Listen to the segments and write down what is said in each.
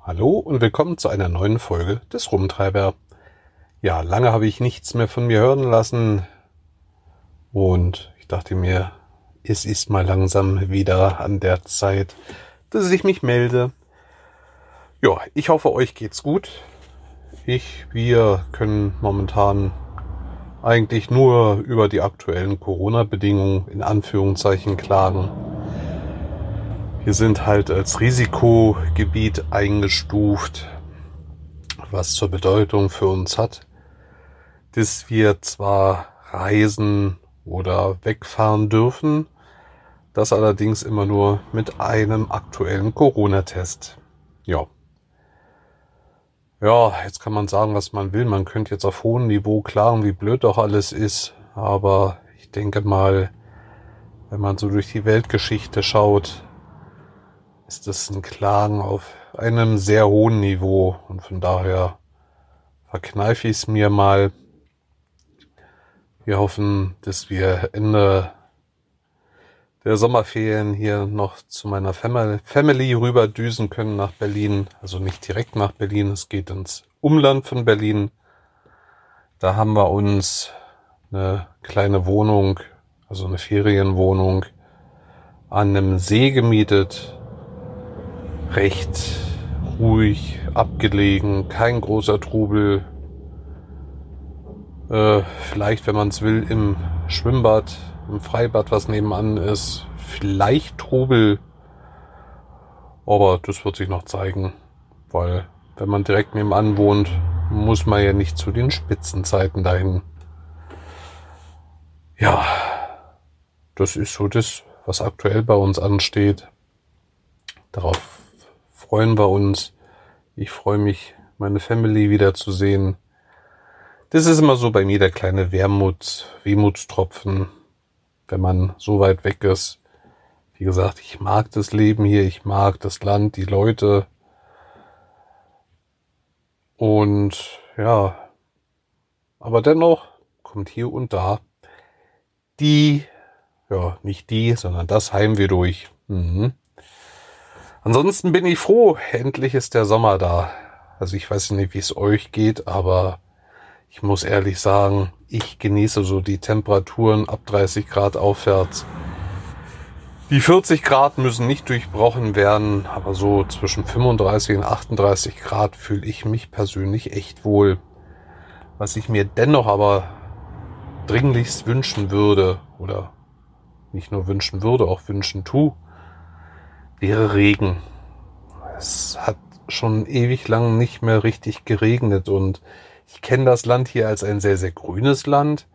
Hallo und willkommen zu einer neuen Folge des Rumtreiber. Ja, lange habe ich nichts mehr von mir hören lassen und ich dachte mir, es ist mal langsam wieder an der Zeit, dass ich mich melde. Ja, ich hoffe, euch geht's gut. Ich, wir können momentan eigentlich nur über die aktuellen Corona-Bedingungen in Anführungszeichen klagen. Wir sind halt als Risikogebiet eingestuft, was zur Bedeutung für uns hat, dass wir zwar reisen oder wegfahren dürfen, das allerdings immer nur mit einem aktuellen Corona-Test. Ja. Ja, jetzt kann man sagen, was man will. Man könnte jetzt auf hohem Niveau klagen, wie blöd doch alles ist. Aber ich denke mal, wenn man so durch die Weltgeschichte schaut, ist das ein Klagen auf einem sehr hohen Niveau. Und von daher verkneife ich es mir mal. Wir hoffen, dass wir Ende der Sommerferien hier noch zu meiner Family rüber düsen können nach Berlin. Also nicht direkt nach Berlin, es geht ins Umland von Berlin. Da haben wir uns eine kleine Wohnung, also eine Ferienwohnung an einem See gemietet. Recht ruhig, abgelegen, kein großer Trubel. Äh, vielleicht, wenn man es will, im Schwimmbad im Freibad, was nebenan ist. Vielleicht Trubel. Aber das wird sich noch zeigen. Weil wenn man direkt nebenan wohnt, muss man ja nicht zu den Spitzenzeiten dahin. Ja, das ist so das, was aktuell bei uns ansteht. Darauf freuen wir uns. Ich freue mich, meine Family wiederzusehen. Das ist immer so bei mir der kleine Wermuts, Wehmutstropfen, wenn man so weit weg ist. Wie gesagt, ich mag das Leben hier, ich mag das Land, die Leute. Und ja, aber dennoch kommt hier und da die, ja, nicht die, sondern das Heimweh durch. Mhm. Ansonsten bin ich froh, endlich ist der Sommer da. Also ich weiß nicht, wie es euch geht, aber ich muss ehrlich sagen, ich genieße so die Temperaturen ab 30 Grad aufwärts. Die 40 Grad müssen nicht durchbrochen werden, aber so zwischen 35 und 38 Grad fühle ich mich persönlich echt wohl. Was ich mir dennoch aber dringlichst wünschen würde, oder nicht nur wünschen würde, auch wünschen tu, wäre Regen. Es hat schon ewig lang nicht mehr richtig geregnet und ich kenne das Land hier als ein sehr, sehr grünes Land.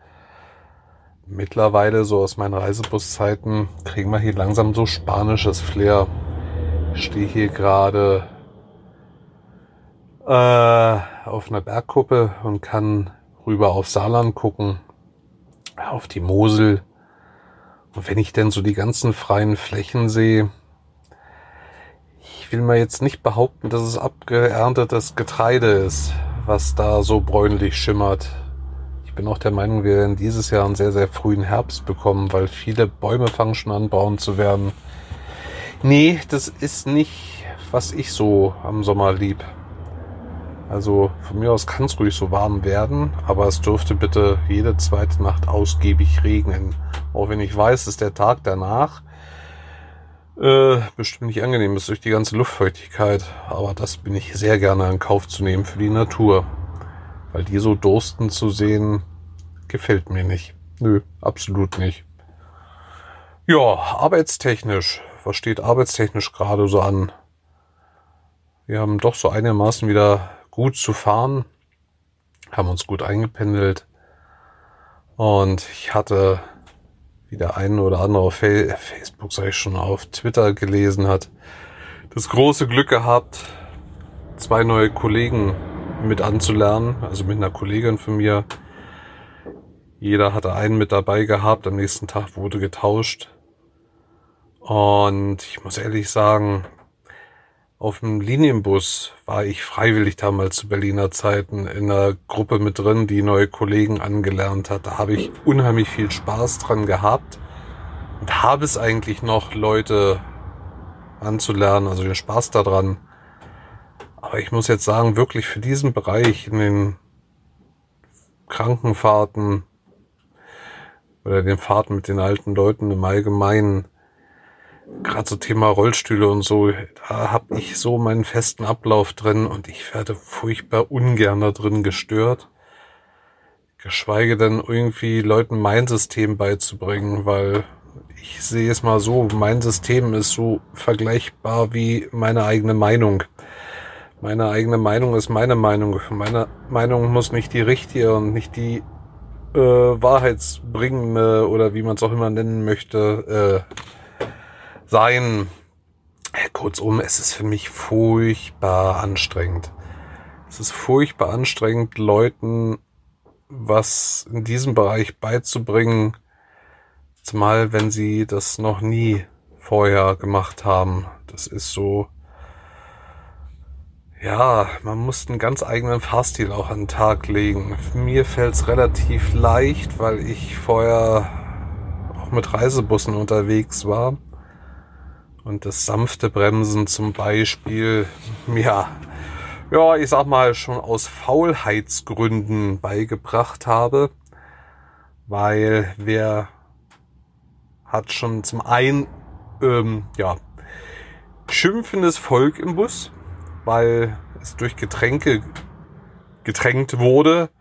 Mittlerweile, so aus meinen Reisebuszeiten, kriegen wir hier langsam so spanisches Flair. Ich stehe hier gerade äh, auf einer Bergkuppe und kann rüber auf Saarland gucken, auf die Mosel. Und wenn ich denn so die ganzen freien Flächen sehe, ich will mir jetzt nicht behaupten, dass es abgeerntetes Getreide ist was da so bräunlich schimmert. Ich bin auch der Meinung, wir werden dieses Jahr einen sehr, sehr frühen Herbst bekommen, weil viele Bäume fangen schon an, braun zu werden. Nee, das ist nicht, was ich so am Sommer lieb. Also von mir aus kann es ruhig so warm werden, aber es dürfte bitte jede zweite Nacht ausgiebig regnen. Auch wenn ich weiß, dass der Tag danach äh, bestimmt nicht angenehm ist durch die ganze Luftfeuchtigkeit. Aber das bin ich sehr gerne in Kauf zu nehmen für die Natur. Weil die so dursten zu sehen, gefällt mir nicht. Nö, absolut nicht. Ja, arbeitstechnisch. Was steht arbeitstechnisch gerade so an? Wir haben doch so einigermaßen wieder gut zu fahren. Haben uns gut eingependelt. Und ich hatte wie der eine oder andere auf Facebook, sag ich schon, auf Twitter gelesen hat, das große Glück gehabt, zwei neue Kollegen mit anzulernen, also mit einer Kollegin von mir. Jeder hatte einen mit dabei gehabt, am nächsten Tag wurde getauscht. Und ich muss ehrlich sagen, auf dem Linienbus war ich freiwillig damals zu Berliner Zeiten in einer Gruppe mit drin, die neue Kollegen angelernt hat. Da habe ich unheimlich viel Spaß dran gehabt. und habe es eigentlich noch, Leute anzulernen, also den Spaß daran. Aber ich muss jetzt sagen, wirklich für diesen Bereich in den Krankenfahrten oder den Fahrten mit den alten Leuten im Allgemeinen, gerade so Thema Rollstühle und so, da habe ich so meinen festen Ablauf drin und ich werde furchtbar ungern da drin gestört. Geschweige denn irgendwie Leuten mein System beizubringen, weil ich sehe es mal so, mein System ist so vergleichbar wie meine eigene Meinung. Meine eigene Meinung ist meine Meinung. Meine Meinung muss nicht die richtige und nicht die äh, wahrheitsbringende oder wie man es auch immer nennen möchte, äh, sein. Kurzum, es ist für mich furchtbar anstrengend. Es ist furchtbar anstrengend, Leuten was in diesem Bereich beizubringen, Zumal, wenn sie das noch nie vorher gemacht haben. Das ist so, ja, man muss einen ganz eigenen Fahrstil auch an den Tag legen. Mir fällt es relativ leicht, weil ich vorher auch mit Reisebussen unterwegs war. Und das sanfte Bremsen zum Beispiel, ja, ja, ich sag mal, schon aus Faulheitsgründen beigebracht habe. Weil wer hat schon zum einen ähm, ja, schimpfendes Volk im Bus, weil es durch Getränke getränkt wurde,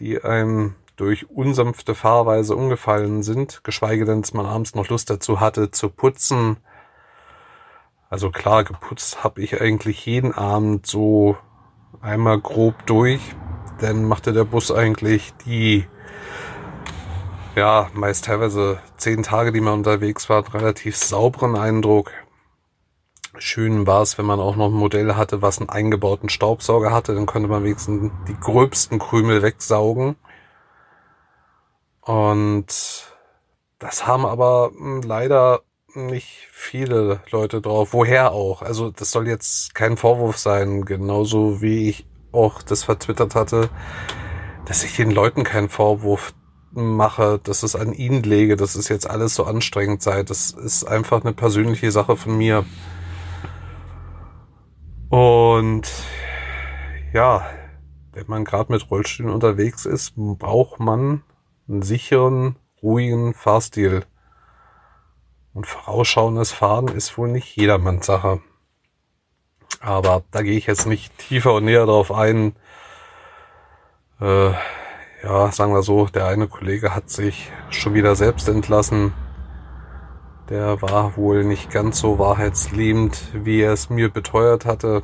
die einem durch unsanfte Fahrweise umgefallen sind, geschweige denn, dass man abends noch Lust dazu hatte zu putzen. Also klar, geputzt habe ich eigentlich jeden Abend so einmal grob durch. Dann machte der Bus eigentlich die ja, meist teilweise zehn Tage, die man unterwegs war, einen relativ sauberen Eindruck. Schön war es, wenn man auch noch ein Modell hatte, was einen eingebauten Staubsauger hatte, dann konnte man wenigstens die gröbsten Krümel wegsaugen. Und das haben aber hm, leider nicht viele Leute drauf. Woher auch? Also das soll jetzt kein Vorwurf sein, genauso wie ich auch das vertwittert hatte, dass ich den Leuten keinen Vorwurf mache, dass es an ihn lege, dass es jetzt alles so anstrengend sei. Das ist einfach eine persönliche Sache von mir. Und ja, wenn man gerade mit Rollstühlen unterwegs ist, braucht man einen sicheren, ruhigen Fahrstil. Und vorausschauendes Fahren ist wohl nicht jedermanns Sache. Aber da gehe ich jetzt nicht tiefer und näher drauf ein. Äh, ja, sagen wir so, der eine Kollege hat sich schon wieder selbst entlassen. Der war wohl nicht ganz so wahrheitsliebend, wie er es mir beteuert hatte.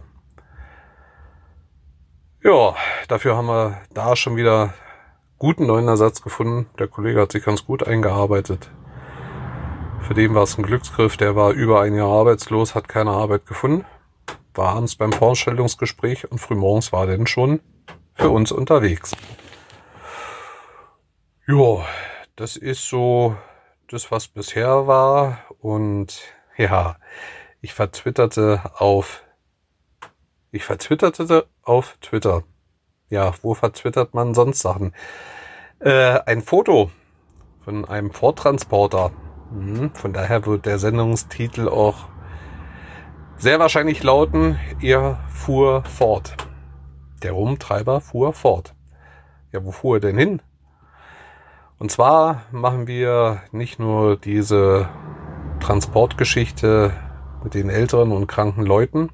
Ja, dafür haben wir da schon wieder guten neuen Ersatz gefunden. Der Kollege hat sich ganz gut eingearbeitet. Für den war es ein Glücksgriff. Der war über ein Jahr arbeitslos, hat keine Arbeit gefunden. War abends beim Vorstellungsgespräch und frühmorgens war denn schon für uns unterwegs. Ja, das ist so das, was bisher war. Und ja, ich vertwitterte auf, ich vertwitterte auf Twitter. Ja, wo vertwittert man sonst Sachen? Äh, ein Foto von einem Ford-Transporter. Mhm, von daher wird der Sendungstitel auch sehr wahrscheinlich lauten, er fuhr fort. Der Rumtreiber fuhr fort. Ja, wo fuhr er denn hin? Und zwar machen wir nicht nur diese Transportgeschichte mit den älteren und kranken Leuten.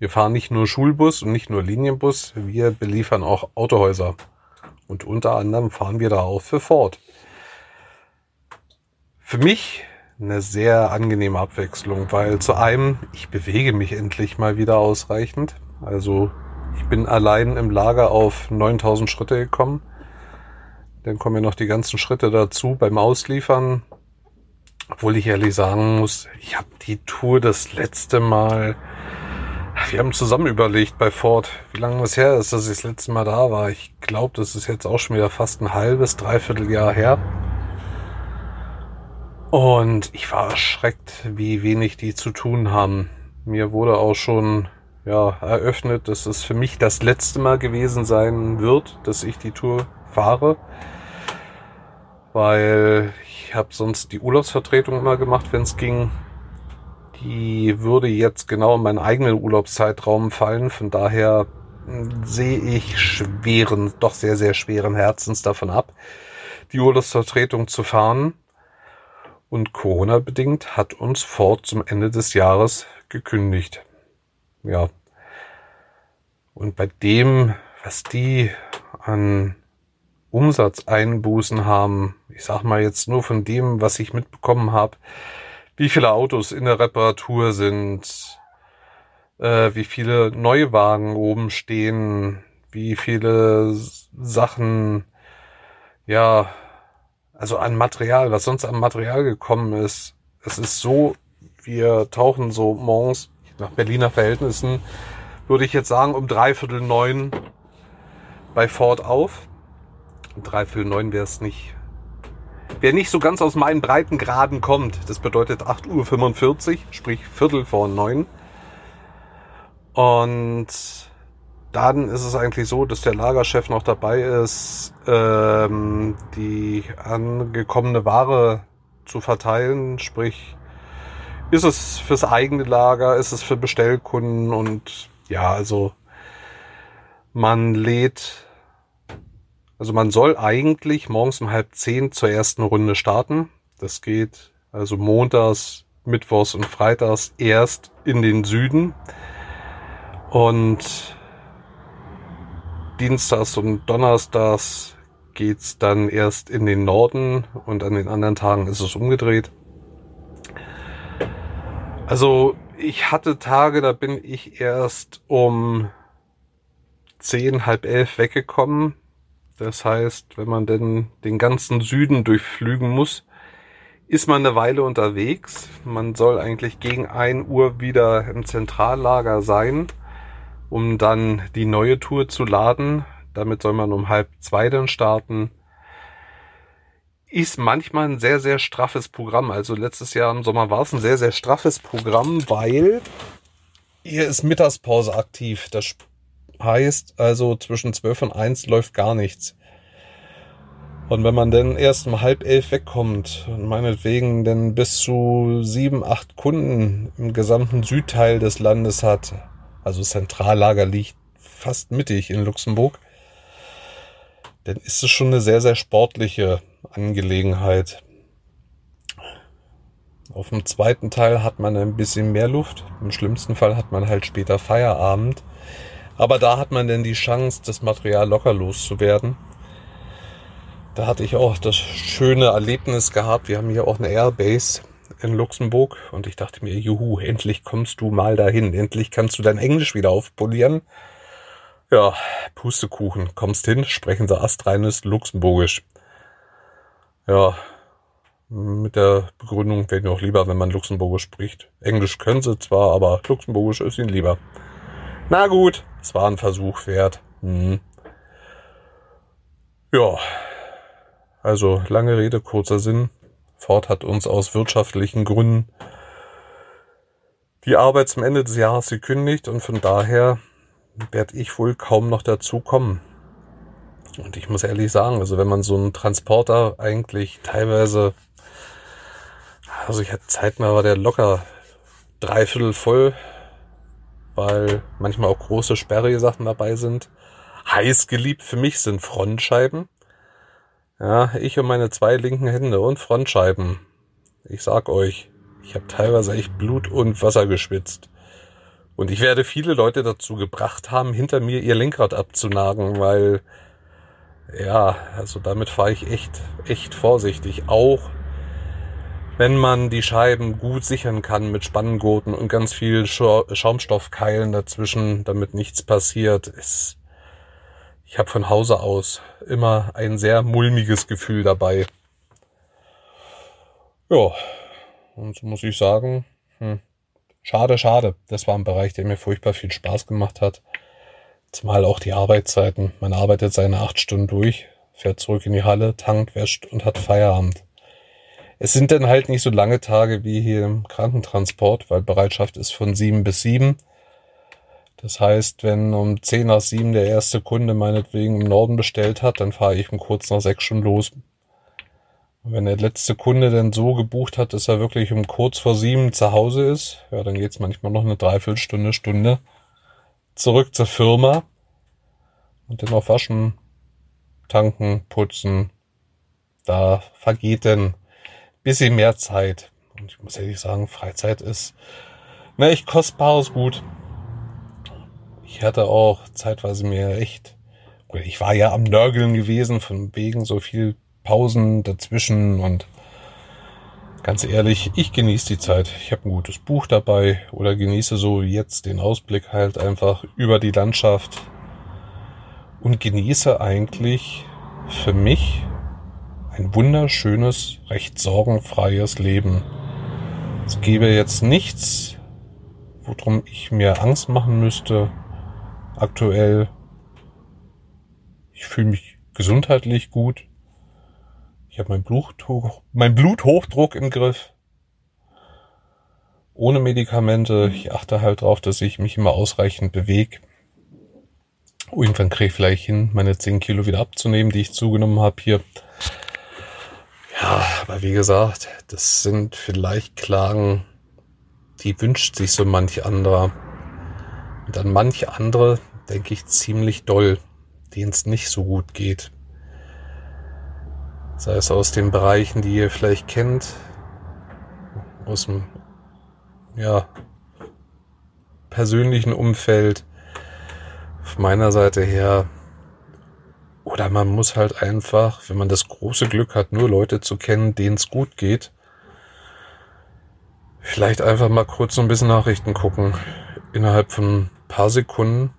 Wir fahren nicht nur Schulbus und nicht nur Linienbus, wir beliefern auch Autohäuser. Und unter anderem fahren wir da auch für Ford. Für mich eine sehr angenehme Abwechslung, weil zu einem, ich bewege mich endlich mal wieder ausreichend. Also ich bin allein im Lager auf 9000 Schritte gekommen. Dann kommen ja noch die ganzen Schritte dazu beim Ausliefern. Obwohl ich ehrlich sagen muss, ich habe die Tour das letzte Mal. Wir haben zusammen überlegt bei Ford, wie lange es her ist, dass ich das letzte Mal da war. Ich glaube, das ist jetzt auch schon wieder fast ein halbes, dreiviertel Jahr her. Und ich war erschreckt, wie wenig die zu tun haben. Mir wurde auch schon ja, eröffnet, dass es für mich das letzte Mal gewesen sein wird, dass ich die Tour fahre. weil ich habe sonst die Urlaubsvertretung immer gemacht, wenn es ging. Die würde jetzt genau in meinen eigenen Urlaubszeitraum fallen. Von daher hm, sehe ich schweren, doch sehr, sehr schweren Herzens davon ab, die Urlaubsvertretung zu fahren. Und Corona bedingt hat uns Ford zum Ende des Jahres gekündigt. Ja. Und bei dem, was die an Umsatzeinbußen haben, ich sag mal jetzt nur von dem, was ich mitbekommen habe, wie viele Autos in der Reparatur sind, äh, wie viele Neuwagen oben stehen, wie viele Sachen, ja, also an Material, was sonst an Material gekommen ist. Es ist so, wir tauchen so morgens nach Berliner Verhältnissen, würde ich jetzt sagen, um dreiviertel neun bei Ford auf. Dreiviertel neun wäre es nicht. Wer nicht so ganz aus meinen Breitengraden kommt, das bedeutet 8.45 Uhr, sprich Viertel vor neun. Und dann ist es eigentlich so, dass der Lagerchef noch dabei ist, ähm, die angekommene Ware zu verteilen. Sprich, ist es fürs eigene Lager, ist es für Bestellkunden und ja, also man lädt, also man soll eigentlich morgens um halb zehn zur ersten Runde starten. Das geht also montags, mittwochs und freitags erst in den Süden. Und Dienstags und Donnerstags geht's dann erst in den Norden und an den anderen Tagen ist es umgedreht. Also ich hatte Tage, da bin ich erst um zehn, halb elf weggekommen. Das heißt, wenn man denn den ganzen Süden durchflügen muss, ist man eine Weile unterwegs. Man soll eigentlich gegen ein Uhr wieder im Zentrallager sein um dann die neue Tour zu laden. Damit soll man um halb zwei dann starten. Ist manchmal ein sehr, sehr straffes Programm. Also letztes Jahr im Sommer war es ein sehr, sehr straffes Programm, weil hier ist Mittagspause aktiv. Das heißt also zwischen zwölf und eins läuft gar nichts. Und wenn man dann erst um halb elf wegkommt und meinetwegen dann bis zu sieben, acht Kunden im gesamten Südteil des Landes hat, also Zentrallager liegt fast mittig in Luxemburg, dann ist es schon eine sehr, sehr sportliche Angelegenheit. Auf dem zweiten Teil hat man ein bisschen mehr Luft. Im schlimmsten Fall hat man halt später Feierabend. Aber da hat man dann die Chance, das Material locker loszuwerden. Da hatte ich auch das schöne Erlebnis gehabt. Wir haben hier auch eine Airbase in Luxemburg und ich dachte mir, juhu, endlich kommst du mal dahin, endlich kannst du dein Englisch wieder aufpolieren. Ja, Pustekuchen, kommst hin, sprechen sie astreines Luxemburgisch. Ja, mit der Begründung wäre mir auch lieber, wenn man Luxemburgisch spricht. Englisch können sie zwar, aber Luxemburgisch ist ihnen lieber. Na gut, es war ein Versuch wert. Hm. Ja, also lange Rede, kurzer Sinn. Ford hat uns aus wirtschaftlichen Gründen die Arbeit zum Ende des Jahres gekündigt und von daher werde ich wohl kaum noch dazu kommen. Und ich muss ehrlich sagen, also wenn man so einen Transporter eigentlich teilweise, also ich hatte Zeit mal war der locker dreiviertel voll, weil manchmal auch große sperrige Sachen dabei sind. Heiß geliebt für mich sind Frontscheiben. Ja, ich und meine zwei linken Hände und Frontscheiben. Ich sag euch, ich habe teilweise echt Blut und Wasser geschwitzt. Und ich werde viele Leute dazu gebracht haben, hinter mir ihr Lenkrad abzunagen, weil ja, also damit fahre ich echt, echt vorsichtig. Auch wenn man die Scheiben gut sichern kann mit Spanngurten und ganz viel Schaumstoffkeilen dazwischen, damit nichts passiert, ist ich habe von Hause aus immer ein sehr mulmiges Gefühl dabei. Ja, und so muss ich sagen, hm, schade, schade. Das war ein Bereich, der mir furchtbar viel Spaß gemacht hat. Zumal auch die Arbeitszeiten. Man arbeitet seine acht Stunden durch, fährt zurück in die Halle, tankt, wäscht und hat Feierabend. Es sind dann halt nicht so lange Tage wie hier im Krankentransport, weil Bereitschaft ist von sieben bis sieben. Das heißt, wenn um 10 nach 7 der erste Kunde meinetwegen im Norden bestellt hat, dann fahre ich um kurz nach 6 schon los. Wenn der letzte Kunde denn so gebucht hat, dass er wirklich um kurz vor sieben zu Hause ist, ja, dann geht's manchmal noch eine Dreiviertelstunde, Stunde zurück zur Firma und dann noch waschen, tanken, putzen. Da vergeht dann bisschen mehr Zeit. Und ich muss ehrlich sagen, Freizeit ist ne, echt kostbares Gut. Ich hatte auch zeitweise mir echt, ich war ja am Nörgeln gewesen, von wegen so viel Pausen dazwischen und ganz ehrlich, ich genieße die Zeit. Ich habe ein gutes Buch dabei oder genieße so jetzt den Ausblick halt einfach über die Landschaft und genieße eigentlich für mich ein wunderschönes, recht sorgenfreies Leben. Es gäbe jetzt nichts, worum ich mir Angst machen müsste. Aktuell. Ich fühle mich gesundheitlich gut. Ich habe mein, Bluthoch, mein Bluthochdruck im Griff. Ohne Medikamente. Ich achte halt darauf, dass ich mich immer ausreichend bewege. Irgendwann kriege ich vielleicht hin, meine 10 Kilo wieder abzunehmen, die ich zugenommen habe hier. Ja, aber wie gesagt, das sind vielleicht Klagen, die wünscht sich so manch anderer. Und an manche andere denke ich ziemlich doll, denen es nicht so gut geht. Sei es aus den Bereichen, die ihr vielleicht kennt, aus dem ja, persönlichen Umfeld, von meiner Seite her. Oder man muss halt einfach, wenn man das große Glück hat, nur Leute zu kennen, denen es gut geht, vielleicht einfach mal kurz so ein bisschen Nachrichten gucken. Innerhalb von ein paar Sekunden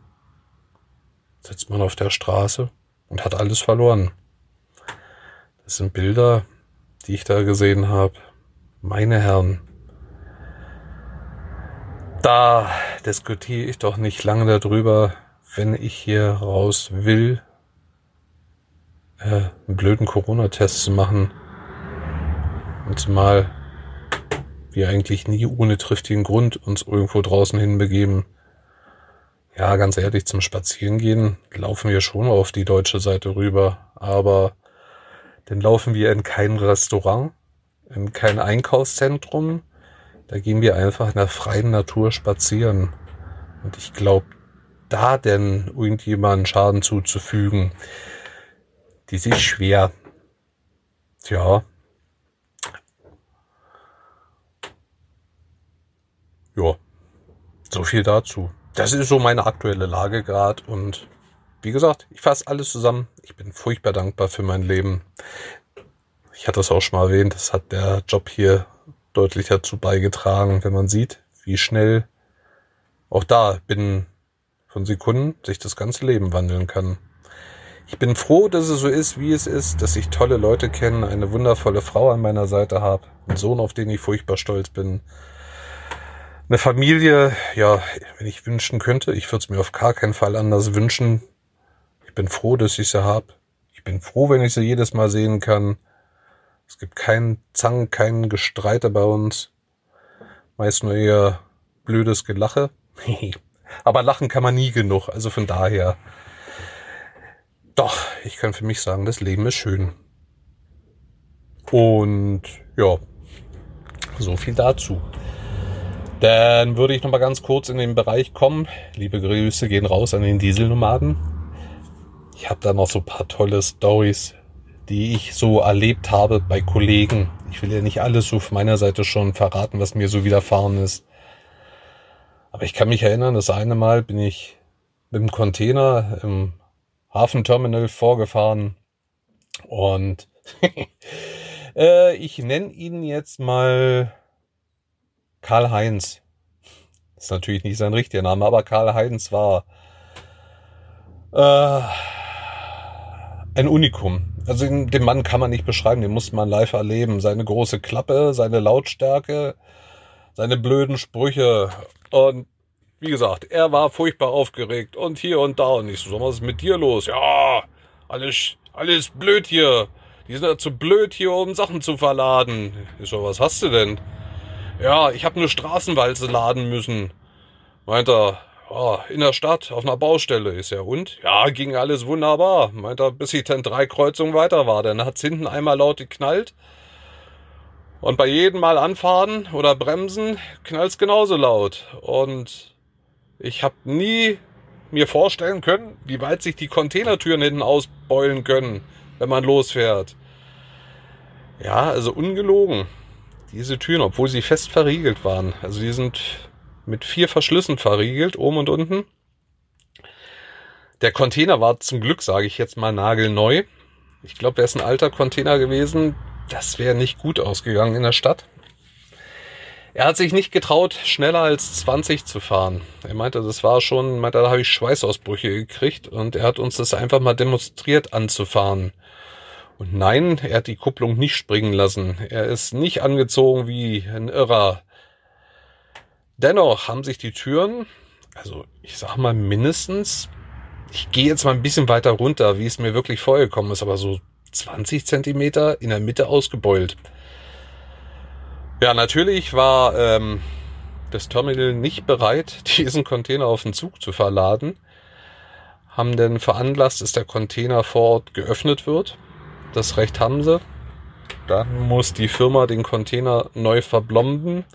sitzt man auf der Straße und hat alles verloren. Das sind Bilder, die ich da gesehen habe. Meine Herren. Da diskutiere ich doch nicht lange darüber, wenn ich hier raus will, äh, einen blöden Corona-Test zu machen. Und zumal wir eigentlich nie ohne triftigen Grund uns irgendwo draußen hinbegeben. Ja, ganz ehrlich, zum Spazierengehen laufen wir schon auf die deutsche Seite rüber, aber dann laufen wir in kein Restaurant, in kein Einkaufszentrum. Da gehen wir einfach in der freien Natur spazieren. Und ich glaube, da denn irgendjemanden Schaden zuzufügen, die ist schwer. Tja. Ja. So viel dazu. Das ist so meine aktuelle Lage gerade und wie gesagt, ich fasse alles zusammen. Ich bin furchtbar dankbar für mein Leben. Ich hatte es auch schon mal erwähnt, das hat der Job hier deutlich dazu beigetragen, wenn man sieht, wie schnell auch da binnen von Sekunden sich das ganze Leben wandeln kann. Ich bin froh, dass es so ist, wie es ist, dass ich tolle Leute kenne, eine wundervolle Frau an meiner Seite habe, einen Sohn, auf den ich furchtbar stolz bin. Eine Familie, ja, wenn ich wünschen könnte, ich würde es mir auf gar keinen Fall anders wünschen, ich bin froh, dass ich sie habe. Ich bin froh, wenn ich sie jedes Mal sehen kann. Es gibt keinen Zank, kein Gestreite bei uns. Meist nur eher blödes Gelache. Aber lachen kann man nie genug. Also von daher. Doch, ich kann für mich sagen, das Leben ist schön. Und ja, so viel dazu. Dann würde ich noch mal ganz kurz in den Bereich kommen. Liebe Grüße gehen raus an den Dieselnomaden. Ich habe da noch so paar tolle Stories, die ich so erlebt habe bei Kollegen. Ich will ja nicht alles so von meiner Seite schon verraten, was mir so widerfahren ist. Aber ich kann mich erinnern, das eine Mal bin ich mit dem Container im Hafenterminal vorgefahren und äh, ich nenne ihn jetzt mal Karl Heinz. Ist natürlich nicht sein richtiger Name, aber Karl Heinz war äh, ein Unikum. Also den Mann kann man nicht beschreiben, den muss man live erleben. Seine große Klappe, seine Lautstärke, seine blöden Sprüche. Und wie gesagt, er war furchtbar aufgeregt und hier und da. Und ich so, was ist mit dir los? Ja, alles, alles blöd hier. Die sind ja zu blöd hier, um Sachen zu verladen. Ich so, was hast du denn? Ja, ich habe eine Straßenwalze laden müssen. Meint er, oh, in der Stadt, auf einer Baustelle ist er. Und? Ja, ging alles wunderbar. Meint er, bis ich dann drei Kreuzungen weiter war. Dann hat's hinten einmal laut geknallt. Und bei jedem Mal anfahren oder bremsen knallt's genauso laut. Und ich habe nie mir vorstellen können, wie weit sich die Containertüren hinten ausbeulen können, wenn man losfährt. Ja, also ungelogen. Diese Türen, obwohl sie fest verriegelt waren. Also die sind mit vier Verschlüssen verriegelt, oben und unten. Der Container war zum Glück, sage ich jetzt mal, nagelneu. Ich glaube, wäre es ein alter Container gewesen, das wäre nicht gut ausgegangen in der Stadt. Er hat sich nicht getraut, schneller als 20 zu fahren. Er meinte, das war schon, meinte, da habe ich Schweißausbrüche gekriegt und er hat uns das einfach mal demonstriert anzufahren. Und nein, er hat die Kupplung nicht springen lassen. Er ist nicht angezogen wie ein Irrer. Dennoch haben sich die Türen, also ich sag mal mindestens, ich gehe jetzt mal ein bisschen weiter runter, wie es mir wirklich vorgekommen ist, aber so 20 Zentimeter in der Mitte ausgebeult. Ja, natürlich war ähm, das Terminal nicht bereit, diesen Container auf den Zug zu verladen. Haben denn veranlasst, dass der Container vor Ort geöffnet wird. Das Recht haben sie. Dann muss die Firma den Container neu verblomben.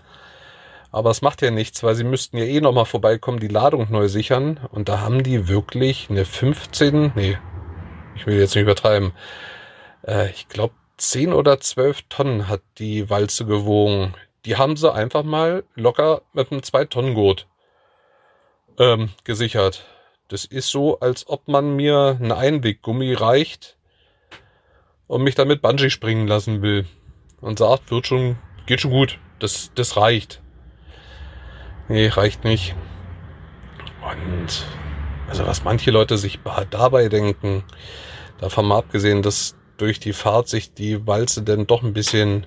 Aber es macht ja nichts, weil sie müssten ja eh nochmal vorbeikommen, die Ladung neu sichern. Und da haben die wirklich eine 15, nee, ich will jetzt nicht übertreiben, äh, ich glaube 10 oder 12 Tonnen hat die Walze gewogen. Die haben sie einfach mal locker mit einem 2-Tonnen-Gurt ähm, gesichert. Das ist so, als ob man mir ein Einweggummi reicht und mich damit Bungee springen lassen will. Und sagt, wird schon, geht schon gut. Das, das reicht. Nee, reicht nicht. Und also was manche Leute sich dabei denken, davon mal abgesehen, dass durch die Fahrt sich die Walze denn doch ein bisschen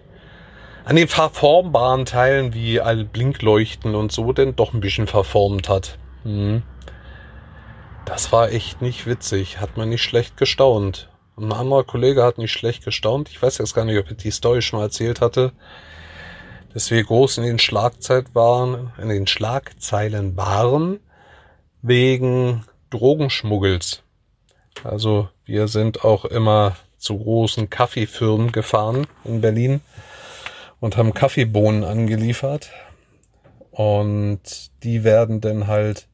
an den verformbaren Teilen wie all Blinkleuchten und so denn doch ein bisschen verformt hat. Hm. Das war echt nicht witzig, hat man nicht schlecht gestaunt. Ein anderer Kollege hat nicht schlecht gestaunt. Ich weiß jetzt gar nicht, ob ich die Story schon mal erzählt hatte dass wir groß in den Schlagzeilen waren, in den Schlagzeilen waren wegen Drogenschmuggels. Also wir sind auch immer zu großen Kaffeefirmen gefahren in Berlin und haben Kaffeebohnen angeliefert. Und die werden dann halt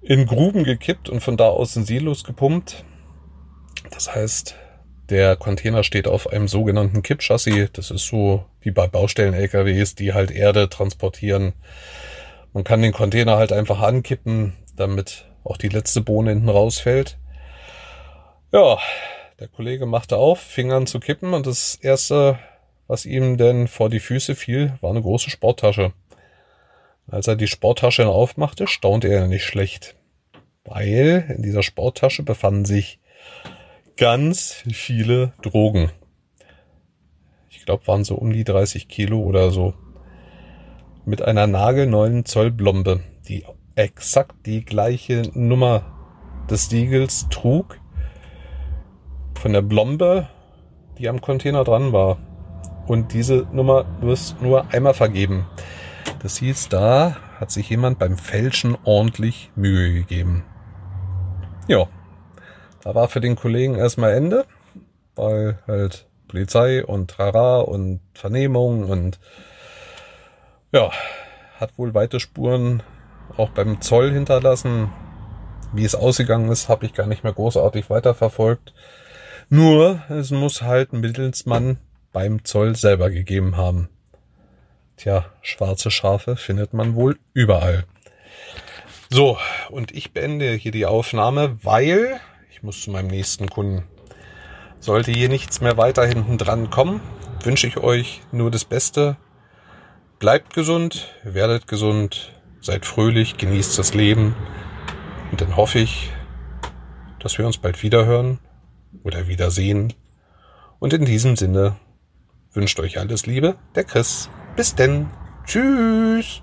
in Gruben gekippt und von da aus in Silos gepumpt. Das heißt, der Container steht auf einem sogenannten Kippchassis. Das ist so wie bei Baustellen-LKWs, die halt Erde transportieren. Man kann den Container halt einfach ankippen, damit auch die letzte Bohne hinten rausfällt. Ja, der Kollege machte auf, fing an zu kippen und das erste, was ihm denn vor die Füße fiel, war eine große Sporttasche. Als er die Sporttasche aufmachte, staunte er nicht schlecht, weil in dieser Sporttasche befanden sich ganz viele Drogen. Ich glaube, waren so um die 30 Kilo oder so. Mit einer nagelneuen Zollblombe, die exakt die gleiche Nummer des Siegels trug. Von der Blombe, die am Container dran war. Und diese Nummer wirst nur einmal vergeben. Das hieß, da hat sich jemand beim Fälschen ordentlich Mühe gegeben. Ja, da war für den Kollegen erstmal Ende, weil halt Polizei und Trara und Vernehmung und ja, hat wohl weite Spuren auch beim Zoll hinterlassen. Wie es ausgegangen ist, habe ich gar nicht mehr großartig weiterverfolgt. Nur, es muss halt ein Mittelsmann beim Zoll selber gegeben haben. Tja, schwarze Schafe findet man wohl überall. So, und ich beende hier die Aufnahme, weil ich muss zu meinem nächsten Kunden. Sollte hier nichts mehr weiter hinten dran kommen, wünsche ich euch nur das Beste. Bleibt gesund, werdet gesund, seid fröhlich, genießt das Leben. Und dann hoffe ich, dass wir uns bald wiederhören oder wiedersehen. Und in diesem Sinne wünscht euch alles Liebe, der Chris. Bis denn. Tschüss.